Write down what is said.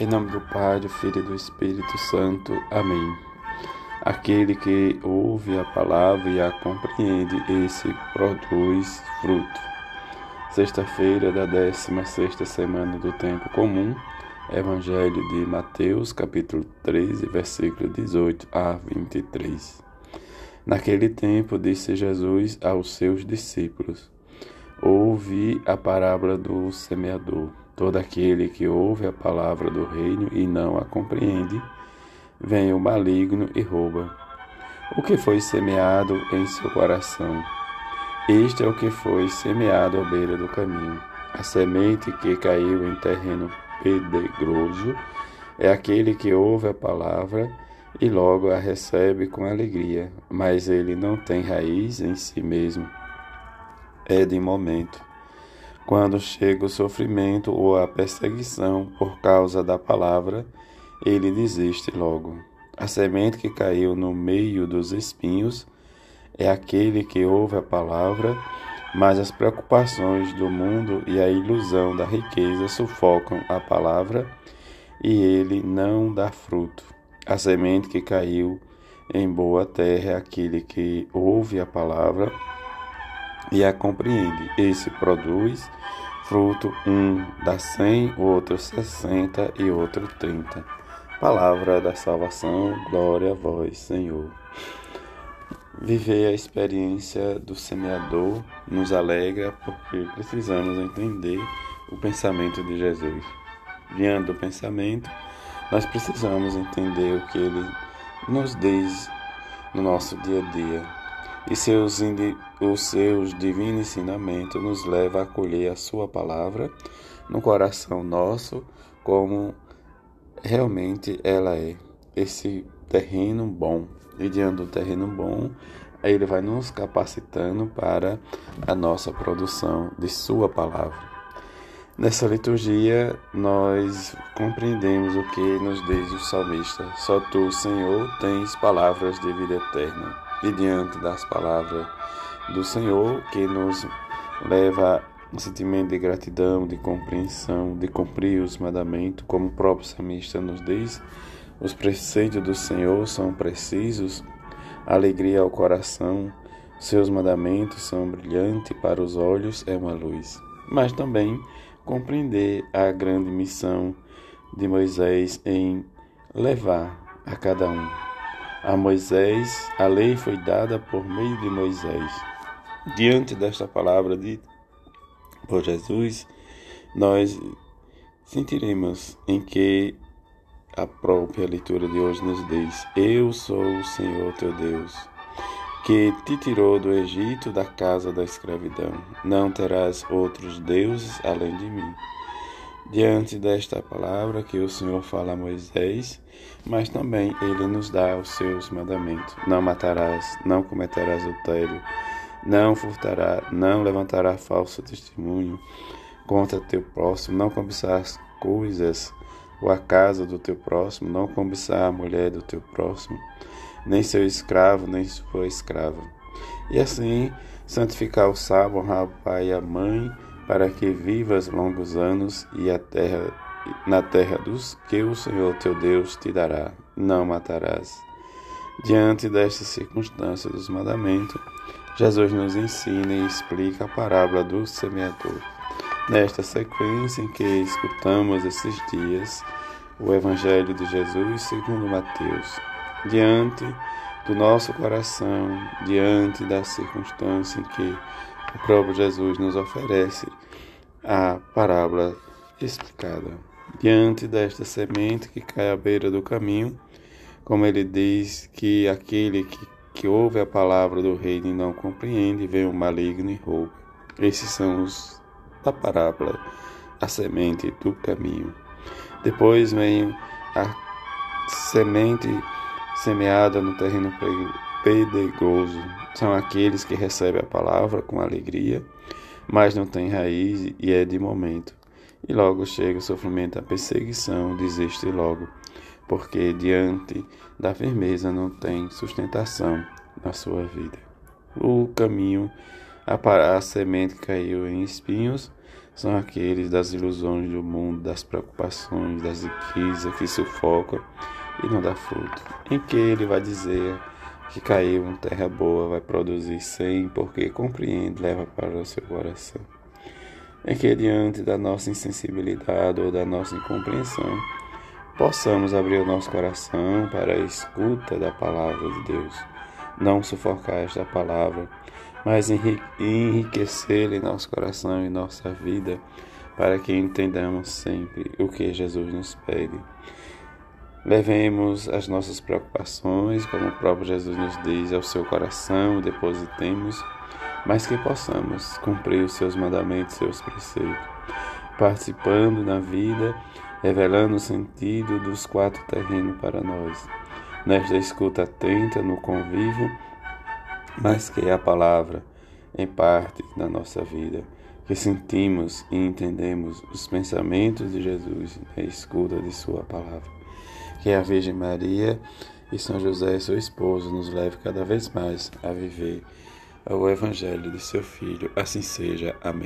Em nome do Pai, do Filho e do Espírito Santo. Amém. Aquele que ouve a palavra e a compreende, esse produz fruto. Sexta-feira da 16 semana do tempo comum, Evangelho de Mateus, capítulo 13, versículo 18 a 23. Naquele tempo disse Jesus aos seus discípulos: Ouvi a parábola do semeador. Todo aquele que ouve a palavra do reino e não a compreende, vem o maligno e rouba. O que foi semeado em seu coração? Este é o que foi semeado à beira do caminho. A semente que caiu em terreno pedregoso é aquele que ouve a palavra e logo a recebe com alegria, mas ele não tem raiz em si mesmo. É de momento quando chega o sofrimento ou a perseguição por causa da palavra, ele desiste logo. A semente que caiu no meio dos espinhos é aquele que ouve a palavra, mas as preocupações do mundo e a ilusão da riqueza sufocam a palavra e ele não dá fruto. A semente que caiu em boa terra é aquele que ouve a palavra e a compreende. Esse produz fruto, um dá cem, outro sessenta e outro trinta. Palavra da salvação, glória a vós, Senhor. Viver a experiência do semeador nos alegra porque precisamos entender o pensamento de Jesus. Diante do pensamento, nós precisamos entender o que ele nos diz no nosso dia a dia e seus, os seus divinos ensinamentos nos leva a acolher a sua palavra no coração nosso como realmente ela é, esse terreno bom. E diante do terreno bom, ele vai nos capacitando para a nossa produção de sua palavra. Nessa liturgia, nós compreendemos o que nos diz o salmista: Só tu, Senhor, tens palavras de vida eterna e diante das palavras do Senhor, que nos leva um sentimento de gratidão, de compreensão, de cumprir os mandamentos, como o próprio samista nos diz, os preceitos do Senhor são precisos, alegria ao coração, seus mandamentos são brilhantes para os olhos, é uma luz. Mas também compreender a grande missão de Moisés em levar a cada um a Moisés, a lei foi dada por meio de Moisés. Diante desta palavra de por Jesus, nós sentiremos em que a própria leitura de hoje nos diz: Eu sou o Senhor teu Deus, que te tirou do Egito da casa da escravidão. Não terás outros deuses além de mim. Diante desta palavra que o Senhor fala a Moisés, mas também ele nos dá os seus mandamentos: não matarás, não cometerás adultério, não furtará, não levantará falso testemunho contra teu próximo, não cobiçarás coisas ou a casa do teu próximo, não cobiçar a mulher do teu próximo, nem seu escravo, nem sua escrava. E assim santificar o sábado, honrar o pai e a mãe, para que vivas longos anos e a terra na terra dos que o Senhor teu Deus te dará. Não matarás. Diante desta circunstância dos mandamentos, Jesus nos ensina e explica a parábola do semeador. Nesta sequência em que escutamos esses dias o Evangelho de Jesus segundo Mateus, diante do nosso coração, diante da circunstância em que o próprio Jesus nos oferece a parábola explicada. Diante desta semente que cai à beira do caminho, como ele diz que aquele que, que ouve a palavra do reino e não compreende, vem o maligno e rouba. Esses são os da parábola, a semente do caminho. Depois vem a semente semeada no terreno pedregoso são aqueles que recebem a palavra com alegria, mas não têm raiz e é de momento. E logo chega o sofrimento, a perseguição, desiste logo, porque diante da firmeza não tem sustentação na sua vida. O caminho, a, a semente que caiu em espinhos, são aqueles das ilusões do mundo, das preocupações, das riquezas que sufocam e não dá fruto. Em que ele vai dizer que caiu em terra boa, vai produzir cem, porque compreende, leva para o seu coração. Em que diante da nossa insensibilidade ou da nossa incompreensão, possamos abrir o nosso coração para a escuta da palavra de Deus. Não sufocar esta palavra, mas enriquecê-la em nosso coração e nossa vida, para que entendamos sempre o que Jesus nos pede. Levemos as nossas preocupações, como o próprio Jesus nos diz, ao seu coração, depositemos, mas que possamos cumprir os seus mandamentos, seus preceitos, participando na vida, revelando o sentido dos quatro terrenos para nós. Nesta escuta atenta, no convívio, mas que é a palavra em parte da nossa vida, que sentimos e entendemos os pensamentos de Jesus na escuta de Sua palavra. Que a Virgem Maria e São José, seu esposo, nos leve cada vez mais a viver o Evangelho de seu Filho. Assim seja. Amém.